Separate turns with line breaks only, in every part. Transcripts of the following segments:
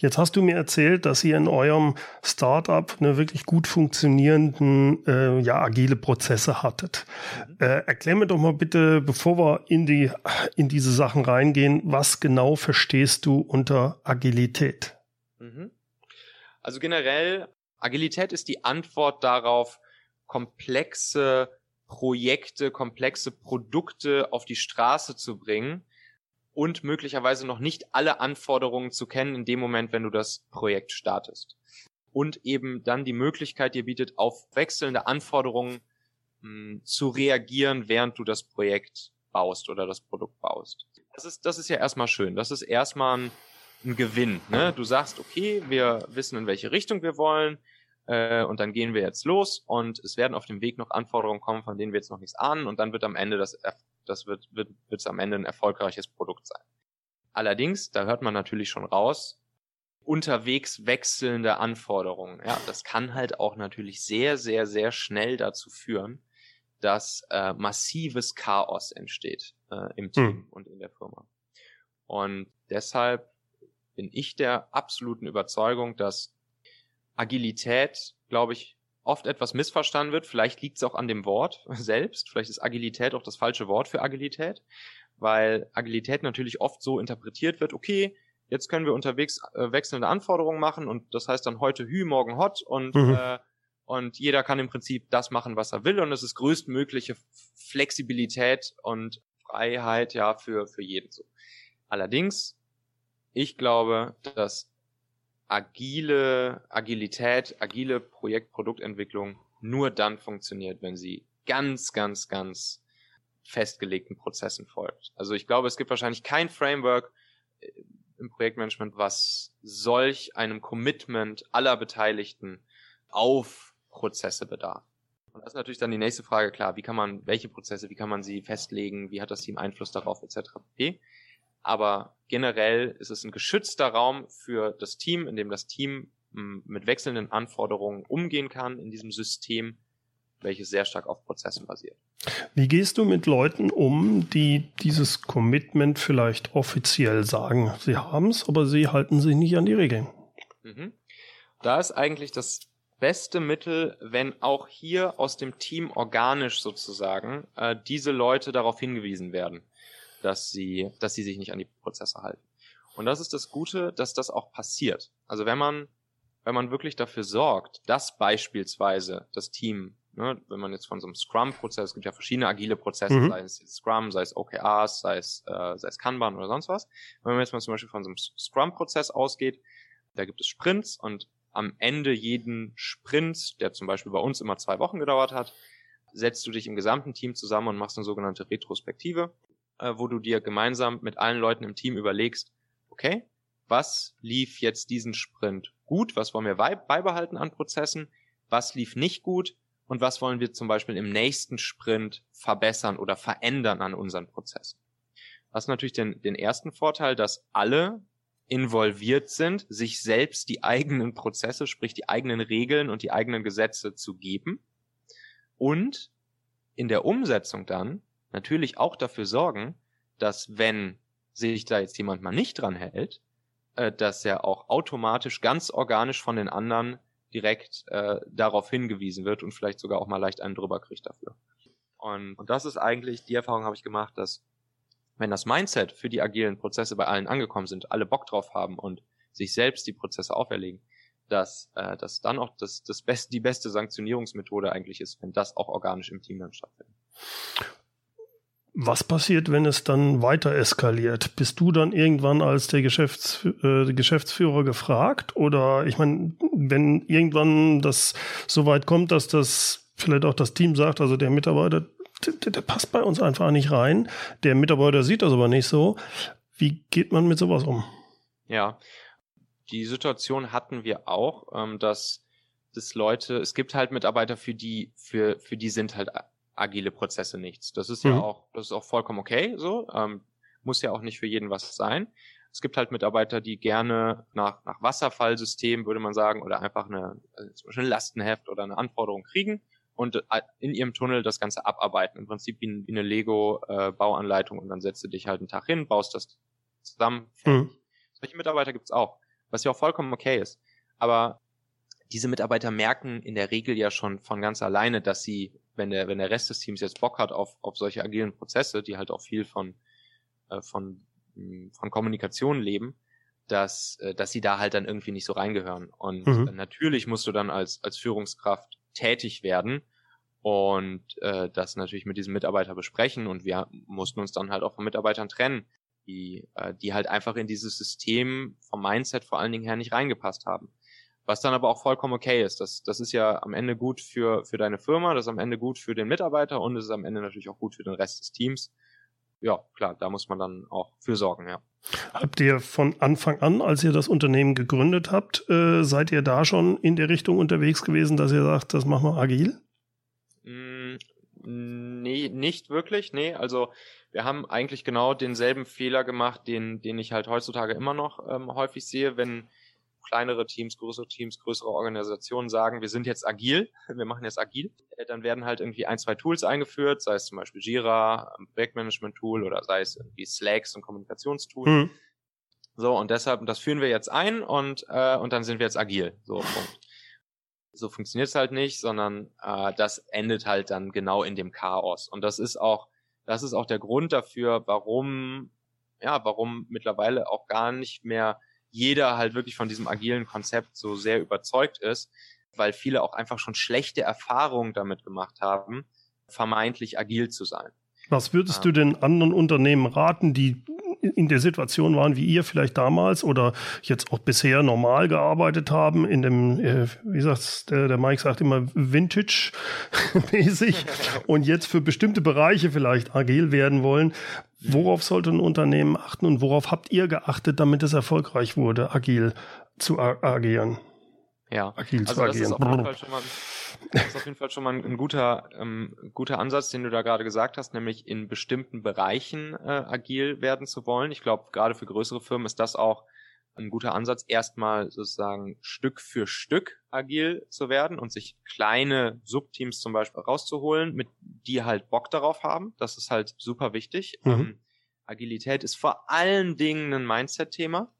Jetzt hast du mir erzählt, dass ihr in eurem Startup eine wirklich gut funktionierenden, äh, ja, agile Prozesse hattet. Mhm. Äh, erklär mir doch mal bitte, bevor wir in die, in diese Sachen reingehen, was genau verstehst du unter Agilität?
Mhm. Also generell, Agilität ist die Antwort darauf, komplexe Projekte, komplexe Produkte auf die Straße zu bringen und möglicherweise noch nicht alle Anforderungen zu kennen in dem Moment, wenn du das Projekt startest. Und eben dann die Möglichkeit dir bietet, auf wechselnde Anforderungen mh, hm, zu reagieren, während du das Projekt baust oder das Produkt baust. Das ist, das ist ja erstmal schön. Das ist erstmal ein, ein Gewinn. Ne? Du sagst, okay, wir wissen, in welche Richtung wir wollen äh, und dann gehen wir jetzt los und es werden auf dem Weg noch Anforderungen kommen, von denen wir jetzt noch nichts ahnen und dann wird am Ende das, das wird, wird, wird es am Ende ein erfolgreiches Produkt sein. Allerdings, da hört man natürlich schon raus, unterwegs wechselnde Anforderungen. Ja, das kann halt auch natürlich sehr, sehr, sehr schnell dazu führen, dass äh, massives Chaos entsteht äh, im Team hm. und in der Firma. Und deshalb bin ich der absoluten Überzeugung, dass Agilität, glaube ich, oft etwas missverstanden wird. Vielleicht liegt es auch an dem Wort selbst. Vielleicht ist Agilität auch das falsche Wort für Agilität, weil Agilität natürlich oft so interpretiert wird, okay, jetzt können wir unterwegs äh, wechselnde Anforderungen machen und das heißt dann heute Hü, morgen Hot und mhm. äh, und jeder kann im Prinzip das machen, was er will und es ist größtmögliche Flexibilität und Freiheit ja für für jeden so. Allerdings ich glaube, dass agile Agilität, agile Projektproduktentwicklung nur dann funktioniert, wenn sie ganz, ganz, ganz festgelegten Prozessen folgt. Also ich glaube, es gibt wahrscheinlich kein Framework äh, im Projektmanagement, was solch einem Commitment aller Beteiligten auf Prozesse bedarf. Und das ist natürlich dann die nächste Frage, klar, wie kann man, welche Prozesse, wie kann man sie festlegen, wie hat das Team Einfluss darauf, etc. pp aber generell ist es ein geschützter Raum für das Team, in dem das Team hm, mit wechselnden Anforderungen umgehen kann in diesem System, welches sehr stark auf Prozessen basiert.
Wie gehst du mit Leuten um, die dieses Commitment vielleicht offiziell sagen? Sie haben es, aber sie halten sich nicht an die Regeln.
Mhm. Da ist eigentlich das beste Mittel, wenn auch hier aus dem Team organisch sozusagen äh, diese Leute darauf hingewiesen werden dass sie, dass sie sich nicht an die Prozesse halten. Und das ist das Gute, dass das auch passiert. Also wenn man, wenn man wirklich dafür sorgt, dass beispielsweise das Team, ne, wenn man jetzt von so einem Scrum-Prozess, es gibt ja verschiedene agile Prozesse, mhm. sei es Scrum, sei es OKRs, sei es, äh, sei es Kanban oder sonst was. Wenn man jetzt mal zum Beispiel von so einem Scrum-Prozess ausgeht, da gibt es Sprints und am Ende jeden Sprints, der zum Beispiel bei uns immer zwei Wochen gedauert hat, setzt du dich im gesamten Team zusammen und machst eine sogenannte Retrospektive äh, wo du dir gemeinsam mit allen Leuten im Team überlegst, okay, was lief jetzt diesen Sprint gut, was wollen wir beibehalten an Prozessen, was lief nicht gut? Und was wollen wir zum Beispiel im nächsten Sprint verbessern oder verändern an unseren Prozessen. Das ist natürlich den, den ersten Vorteil, dass alle involviert sind, sich selbst die eigenen Prozesse, sprich die eigenen Regeln und die eigenen Gesetze zu geben. Und in der Umsetzung dann natürlich auch dafür sorgen, dass wenn sich da jetzt jemand mal nicht dran hält, äh, dass er auch automatisch ganz organisch von den anderen direkt äh, darauf hingewiesen wird und vielleicht sogar auch mal leicht einen drüber kriegt dafür. Und, und das ist eigentlich, die Erfahrung habe ich gemacht, dass wenn das Mindset für die agilen Prozesse bei allen angekommen sind, alle Bock drauf haben und sich selbst die Prozesse auferlegen, dass, äh, dass dann auch das, das best, die beste Sanktionierungsmethode eigentlich ist, wenn das auch organisch im Team dann stattfindet.
Was passiert, wenn es dann weiter eskaliert? Bist du dann irgendwann als der Geschäfts äh, Geschäftsführer gefragt? Oder ich meine, wenn irgendwann das so weit kommt, dass das vielleicht auch das Team sagt, also der Mitarbeiter, der, der passt bei uns einfach nicht rein. Der Mitarbeiter sieht das aber nicht so. Wie geht man mit sowas um?
Ja, die Situation hatten wir auch, ähm, dass dass Leute, es gibt halt Mitarbeiter, für die, für, für die sind halt agile Prozesse nichts. Das ist mhm. ja auch, das ist auch vollkommen okay, so. Ähm, muss ja auch nicht für jeden was sein. Es gibt halt Mitarbeiter, die gerne nach, nach Wasserfallsystem, würde man sagen, oder einfach eine, also zum Beispiel ein Lastenheft oder eine Anforderung kriegen und äh, in ihrem Tunnel das Ganze abarbeiten. Im Prinzip wie, wie eine Lego-Bauanleitung äh, und dann setzt du dich halt einen Tag hin, baust das zusammen. Mhm. Solche Mitarbeiter gibt's auch. was ja auch vollkommen okay ist. Aber diese Mitarbeiter merken in der Regel ja schon von ganz alleine, dass sie, wenn der, wenn der Rest des Teams jetzt Bock hat auf, auf solche agilen Prozesse, die halt auch viel von, äh, von, hm, von Kommunikation leben, dass, äh, dass sie da halt dann irgendwie nicht so reingehören. Und mhm. natürlich musst du dann als, als Führungskraft tätig werden und äh, das natürlich mit diesem Mitarbeiter besprechen und wir mussten uns dann halt auch von Mitarbeitern trennen, die, äh, die halt einfach in dieses System vom Mindset vor allen Dingen her nicht reingepasst haben. Was dann aber auch vollkommen okay ist. Das, das ist ja am Ende gut für, für deine Firma, das ist am Ende gut für den Mitarbeiter und es ist am Ende natürlich auch gut für den Rest des Teams. Ja, klar, da muss man dann auch für sorgen, ja.
Habt ihr von Anfang an, als ihr das Unternehmen gegründet habt, äh, seid ihr da schon in der Richtung unterwegs gewesen, dass ihr sagt, das machen wir agil?
Mm, nee, nicht wirklich, nee. Also wir haben eigentlich genau denselben Fehler gemacht, den, den ich halt heutzutage immer noch ähm, häufig sehe, wenn kleinere Teams, größere Teams, größere Organisationen sagen, wir sind jetzt agil, wir machen jetzt agil, äh, dann werden halt irgendwie ein, zwei Tools eingeführt, sei es zum Beispiel Jira, ein Projektmanagement-Tool oder sei es irgendwie Slacks, ein Kommunikationstool. Mhm. So, und deshalb, das führen wir jetzt ein und, äh, und dann sind wir jetzt agil. So, Punkt. So funktioniert es halt nicht, sondern äh, das endet halt dann genau in dem Chaos. Und das ist auch, das ist auch der Grund dafür, warum, ja, warum mittlerweile auch gar nicht mehr jeder halt wirklich von diesem agilen Konzept so sehr überzeugt ist, weil viele auch einfach schon schlechte Erfahrungen damit gemacht haben, vermeintlich agil zu sein.
Was würdest ja. du den anderen Unternehmen raten, die in der Situation waren wie ihr vielleicht damals oder jetzt auch bisher normal gearbeitet haben in dem, äh, wie sagt's, der, der Mike sagt immer Vintage-mäßig und jetzt für bestimmte Bereiche vielleicht agil werden wollen. Worauf sollte ein Unternehmen achten und worauf habt ihr geachtet, damit es erfolgreich wurde, agil zu agieren?
Ja, agil also zu das agieren. Ist auf jeden Fall schon mal das ist auf jeden Fall schon mal ein, ein guter, ähm, guter Ansatz, den du da gerade gesagt hast, nämlich in bestimmten Bereichen äh, agil werden zu wollen. Ich glaube, gerade für größere Firmen ist das auch ein guter Ansatz, erstmal sozusagen Stück für Stück agil zu werden und sich kleine Subteams zum Beispiel rauszuholen, mit die halt Bock darauf haben. Das ist halt super wichtig. Mhm. Ähm, Agilität ist vor allen Dingen ein Mindset-Thema.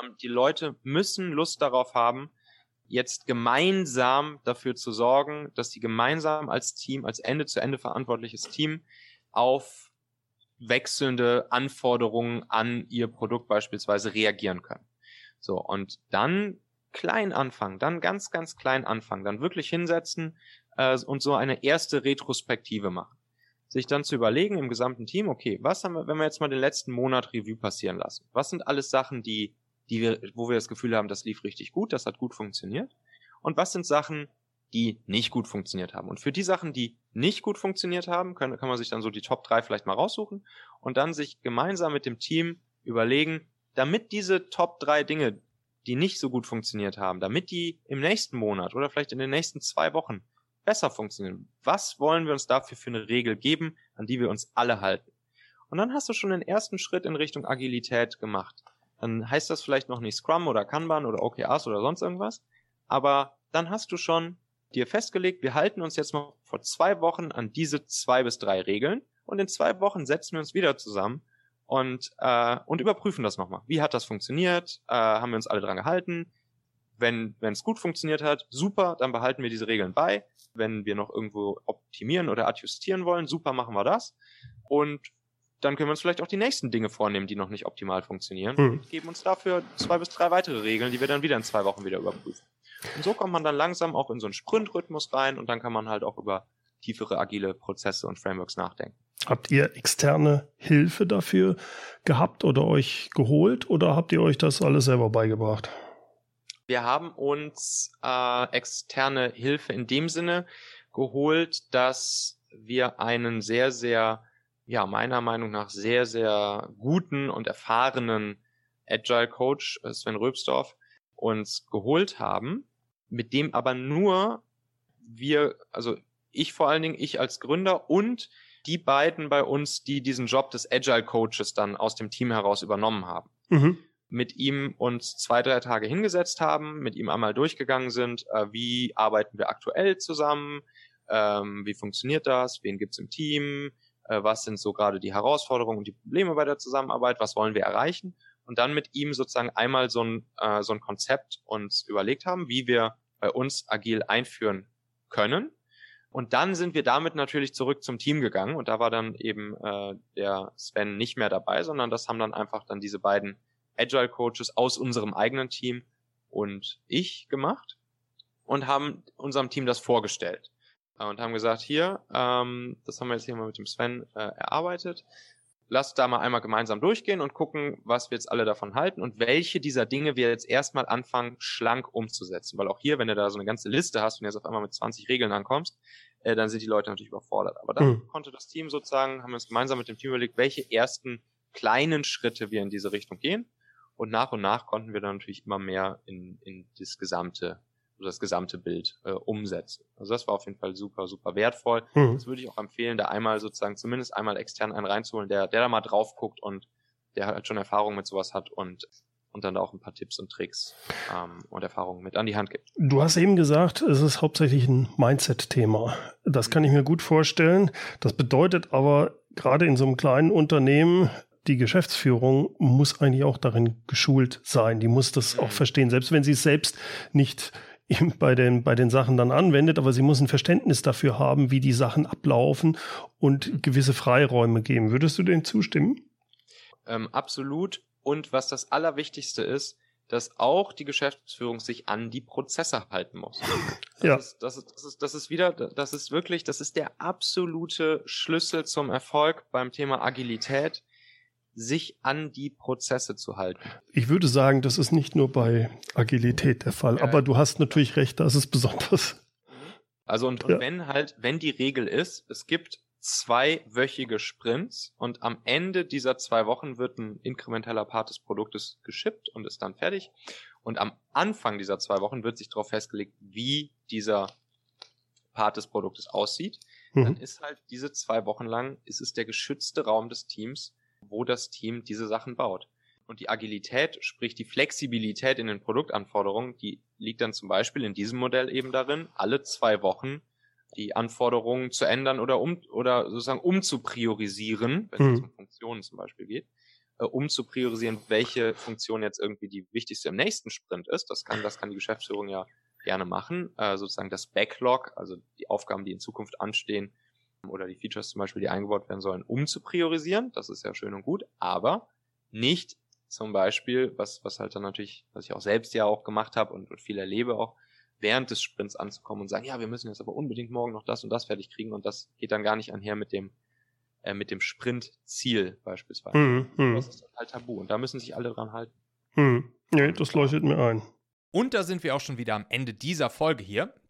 Ähm, die Leute müssen Lust darauf haben, jetzt gemeinsam dafür zu sorgen, dass die gemeinsam als Team, als Ende zu Ende verantwortliches Team auf wechselnde Anforderungen an ihr Produkt beispielsweise reagieren können. So, und dann klein anfangen, dann ganz, ganz klein anfangen, dann wirklich hinsetzen äh, und so eine erste Retrospektive machen. Sich dann zu überlegen im gesamten Team, okay, was haben wir, wenn wir jetzt mal den letzten Monat Revue passieren lassen? Was sind alles Sachen, die die wir, wo wir das Gefühl haben, das lief richtig gut, das hat gut funktioniert? Und was sind Sachen, die nicht gut funktioniert haben? Und für die Sachen, die nicht gut funktioniert haben, können, kann man sich dann so die Top 3 vielleicht mal raussuchen und dann sich gemeinsam mit dem Team überlegen, damit diese Top 3 Dinge, die nicht so gut funktioniert haben, damit die im nächsten Monat oder vielleicht in den nächsten zwei Wochen besser funktionieren. Was wollen wir uns dafür für eine Regel geben, an die wir uns alle halten? Und dann hast du schon den ersten Schritt in Richtung Agilität gemacht dann heißt das vielleicht noch nicht Scrum oder Kanban oder OKRs oder sonst irgendwas, aber dann hast du schon dir festgelegt, wir halten uns jetzt mal vor zwei Wochen an diese zwei bis drei Regeln und in zwei Wochen setzen wir uns wieder zusammen und, äh, und überprüfen das nochmal. Wie hat das funktioniert? Äh, haben wir uns alle dran gehalten? Wenn es gut funktioniert hat, super, dann behalten wir diese Regeln bei. Wenn wir noch irgendwo optimieren oder adjustieren wollen, super, machen wir das. Und dann können wir uns vielleicht auch die nächsten Dinge vornehmen, die noch nicht optimal funktionieren. Mhm. Und geben uns dafür zwei bis drei weitere Regeln, die wir dann wieder in zwei Wochen wieder überprüfen. Und so kommt man dann langsam auch in so einen Sprint-Rhythmus rein und dann kann man halt auch über tiefere agile Prozesse und Frameworks nachdenken.
Habt ihr externe Hilfe dafür gehabt oder euch geholt oder habt ihr euch das alles selber beigebracht?
Wir haben uns äh, externe Hilfe in dem Sinne geholt, dass wir einen sehr, sehr ja, meiner Meinung nach sehr, sehr guten und erfahrenen Agile Coach äh, Sven Röbsdorf uns geholt haben, mit dem aber nur wir, also ich vor allen Dingen, ich als Gründer und die beiden bei uns, die diesen Job des Agile Coaches dann aus dem Team heraus übernommen haben. Mhm. Mit ihm uns zwei, drei Tage hingesetzt haben, mit ihm einmal durchgegangen sind, äh, wie arbeiten wir aktuell zusammen, ähm, wie funktioniert das, wen gibt's im Team, äh, was sind so gerade die Herausforderungen und die Probleme bei der Zusammenarbeit, was wollen wir erreichen und dann mit ihm sozusagen einmal so ein, äh, so ein Konzept uns überlegt haben, wie wir bei uns agil einführen können. Und dann sind wir damit natürlich zurück zum Team gegangen und da war dann eben äh, der Sven nicht mehr dabei, sondern das haben dann einfach dann diese beiden Agile Coaches aus unserem eigenen Team und ich gemacht und haben unserem Team das vorgestellt. Äh, und haben gesagt, hier, ähm, das haben wir jetzt hier mal mit dem Sven äh, erarbeitet lasst da mal einmal gemeinsam durchgehen und gucken, was wir jetzt alle davon halten und welche dieser Dinge wir jetzt erstmal anfangen, schlank umzusetzen. Weil auch hier, wenn du da so eine ganze Liste hast und jetzt auf einmal mit 20 Regeln ankommst, äh, dann sind die Leute natürlich überfordert. Aber dann mhm. konnte das Team sozusagen, haben wir uns gemeinsam mit dem Team überlegt, welche ersten kleinen Schritte wir in diese Richtung gehen. Und nach und nach konnten wir dann natürlich immer mehr in, in das gesamte das gesamte Bild äh, umsetzen. Also das war auf jeden Fall super, super wertvoll. Mhm. Das würde ich auch empfehlen, da einmal sozusagen zumindest einmal extern einen reinzuholen, der, der da mal drauf guckt und der halt schon Erfahrung mit sowas hat und und dann auch ein paar Tipps und Tricks ähm, und Erfahrungen mit an die Hand gibt.
Du hast eben gesagt, es ist hauptsächlich ein Mindset-Thema. Das kann ich mir gut vorstellen. Das bedeutet aber gerade in so einem kleinen Unternehmen, die Geschäftsführung muss eigentlich auch darin geschult sein. Die muss das mhm. auch verstehen, selbst wenn sie es selbst nicht bei den, bei den Sachen dann anwendet, aber sie muss ein Verständnis dafür haben, wie die Sachen ablaufen und gewisse Freiräume geben. Würdest du dem zustimmen?
Ähm, absolut. Und was das Allerwichtigste ist, dass auch die Geschäftsführung sich an die Prozesse halten muss. Das ja. Ist, das, ist, das, ist, das ist wieder, das ist wirklich, das ist der absolute Schlüssel zum Erfolg beim Thema Agilität sich an die Prozesse zu halten.
Ich würde sagen, das ist nicht nur bei Agilität der Fall, ja, aber du hast natürlich recht, das ist besonders.
Also und, ja. und wenn halt, wenn die Regel ist, es gibt zweiwöchige Sprints und am Ende dieser zwei Wochen wird ein inkrementeller Part des Produktes geschippt und ist dann fertig. Und am Anfang dieser zwei Wochen wird sich darauf festgelegt, wie dieser Part des Produktes aussieht. Mhm. Dann ist halt diese zwei Wochen lang, ist es der geschützte Raum des Teams, wo das Team diese Sachen baut. Und die Agilität, sprich die Flexibilität in den Produktanforderungen, die liegt dann zum Beispiel in diesem Modell eben darin, alle zwei Wochen die Anforderungen zu ändern oder um oder sozusagen umzupriorisieren, wenn es hm. um Funktionen zum Beispiel geht, äh, um zu priorisieren, welche Funktion jetzt irgendwie die wichtigste im nächsten Sprint ist. Das kann, das kann die Geschäftsführung ja gerne machen. Äh, sozusagen das Backlog, also die Aufgaben, die in Zukunft anstehen, oder die Features zum Beispiel, die eingebaut werden sollen, um zu priorisieren. Das ist ja schön und gut, aber nicht zum Beispiel, was, was halt dann natürlich, was ich auch selbst ja auch gemacht habe und, und viel erlebe auch, während des Sprints anzukommen und sagen, ja, wir müssen jetzt aber unbedingt morgen noch das und das fertig kriegen und das geht dann gar nicht einher mit dem äh, mit dem Sprintziel beispielsweise. Mhm, mhm. das ist halt tabu und da müssen sich alle dran halten.
Mhm. Nee, das leuchtet mir ein.
Und da sind wir auch schon wieder am Ende dieser Folge hier.